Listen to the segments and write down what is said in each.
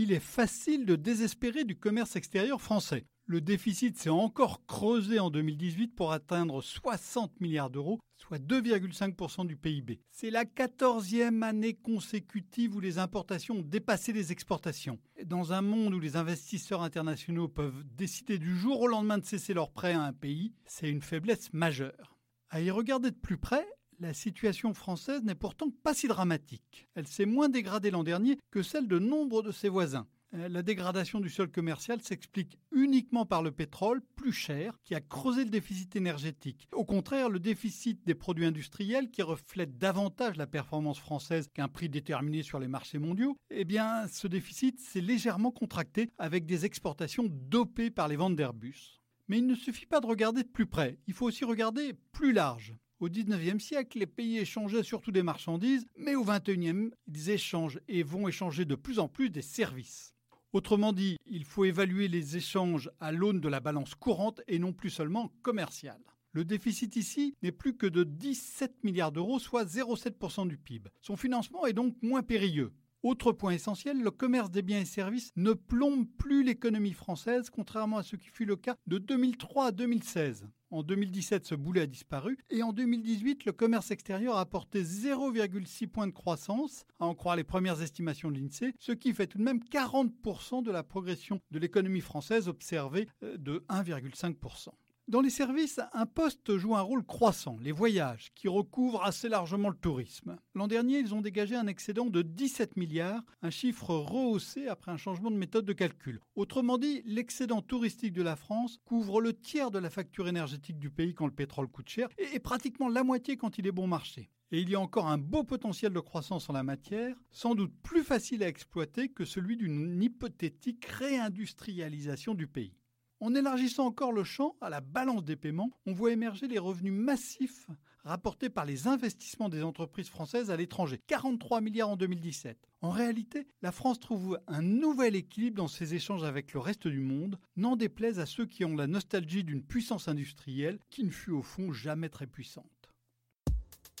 il est facile de désespérer du commerce extérieur français. Le déficit s'est encore creusé en 2018 pour atteindre 60 milliards d'euros, soit 2,5% du PIB. C'est la quatorzième année consécutive où les importations ont dépassé les exportations. Dans un monde où les investisseurs internationaux peuvent décider du jour au lendemain de cesser leurs prêts à un pays, c'est une faiblesse majeure. À y regarder de plus près, la situation française n'est pourtant pas si dramatique. Elle s'est moins dégradée l'an dernier que celle de nombre de ses voisins. Euh, la dégradation du sol commercial s'explique uniquement par le pétrole, plus cher, qui a creusé le déficit énergétique. Au contraire, le déficit des produits industriels, qui reflète davantage la performance française qu'un prix déterminé sur les marchés mondiaux, eh bien, ce déficit s'est légèrement contracté avec des exportations dopées par les ventes d'Airbus. Mais il ne suffit pas de regarder de plus près, il faut aussi regarder plus large. Au XIXe siècle, les pays échangeaient surtout des marchandises, mais au XXIe, ils échangent et vont échanger de plus en plus des services. Autrement dit, il faut évaluer les échanges à l'aune de la balance courante et non plus seulement commerciale. Le déficit ici n'est plus que de 17 milliards d'euros, soit 0,7% du PIB. Son financement est donc moins périlleux. Autre point essentiel, le commerce des biens et services ne plombe plus l'économie française, contrairement à ce qui fut le cas de 2003 à 2016. En 2017, ce boulet a disparu et en 2018, le commerce extérieur a apporté 0,6 points de croissance, à en croire les premières estimations de l'INSEE, ce qui fait tout de même 40% de la progression de l'économie française observée euh, de 1,5%. Dans les services, un poste joue un rôle croissant, les voyages, qui recouvrent assez largement le tourisme. L'an dernier, ils ont dégagé un excédent de 17 milliards, un chiffre rehaussé après un changement de méthode de calcul. Autrement dit, l'excédent touristique de la France couvre le tiers de la facture énergétique du pays quand le pétrole coûte cher et pratiquement la moitié quand il est bon marché. Et il y a encore un beau potentiel de croissance en la matière, sans doute plus facile à exploiter que celui d'une hypothétique réindustrialisation du pays. En élargissant encore le champ à la balance des paiements, on voit émerger les revenus massifs rapportés par les investissements des entreprises françaises à l'étranger, 43 milliards en 2017. En réalité, la France trouve un nouvel équilibre dans ses échanges avec le reste du monde, n'en déplaise à ceux qui ont la nostalgie d'une puissance industrielle qui ne fut au fond jamais très puissante.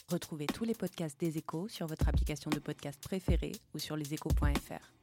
Retrouvez tous les podcasts des échos sur votre application de podcast préférée ou sur leséchos.fr.